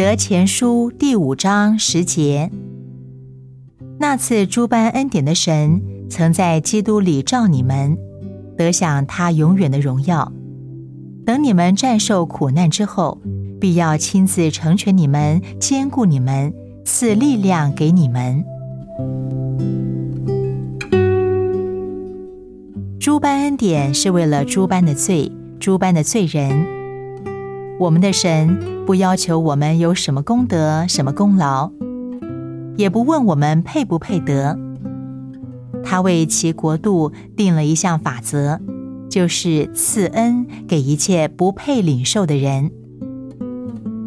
得前书第五章十节，那次诸般恩典的神，曾在基督里召你们，得享他永远的荣耀。等你们战胜苦难之后，必要亲自成全你们，兼顾你们，赐力量给你们。诸般恩典是为了诸般的罪，诸般的罪人。我们的神不要求我们有什么功德、什么功劳，也不问我们配不配得。他为其国度定了一项法则，就是赐恩给一切不配领受的人。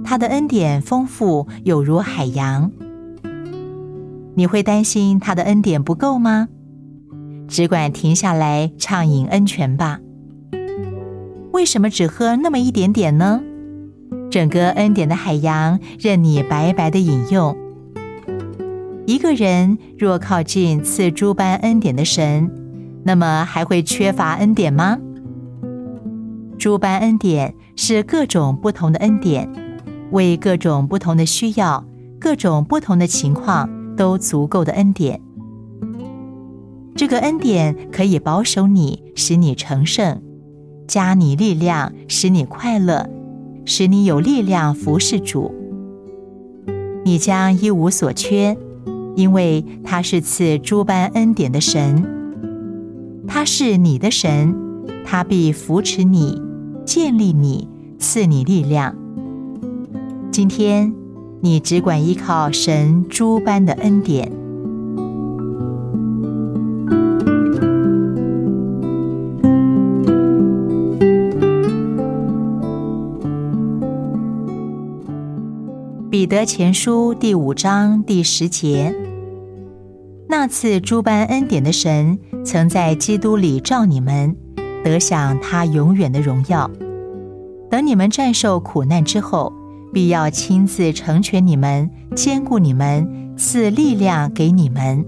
他的恩典丰富，有如海洋。你会担心他的恩典不够吗？只管停下来畅饮恩泉吧。为什么只喝那么一点点呢？整个恩典的海洋任你白白的饮用。一个人若靠近赐诸般恩典的神，那么还会缺乏恩典吗？诸般恩典是各种不同的恩典，为各种不同的需要、各种不同的情况都足够的恩典。这个恩典可以保守你，使你成圣，加你力量，使你快乐，使你有力量服侍主。你将一无所缺，因为他是赐诸般恩典的神。他是你的神，他必扶持你，建立你，赐你力量。今天，你只管依靠神诸般的恩典。彼得前书第五章第十节：那次诸般恩典的神，曾在基督里召你们，得享他永远的荣耀。等你们战胜苦难之后，必要亲自成全你们，兼顾你们，赐力量给你们。